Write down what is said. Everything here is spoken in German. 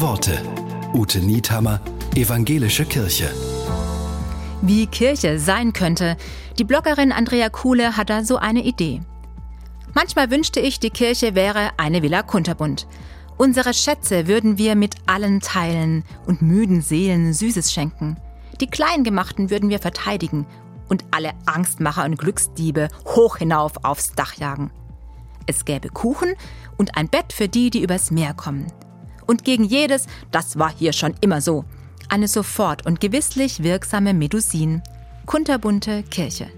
Worte. Ute Niethammer, Evangelische Kirche. Wie Kirche sein könnte, die Bloggerin Andrea Kuhle hat da so eine Idee. Manchmal wünschte ich, die Kirche wäre eine Villa Kunterbund. Unsere Schätze würden wir mit allen teilen und müden Seelen Süßes schenken. Die Kleingemachten würden wir verteidigen und alle Angstmacher und Glücksdiebe hoch hinauf aufs Dach jagen. Es gäbe Kuchen und ein Bett für die, die übers Meer kommen. Und gegen jedes, das war hier schon immer so, eine sofort und gewisslich wirksame Medusin. Kunterbunte Kirche.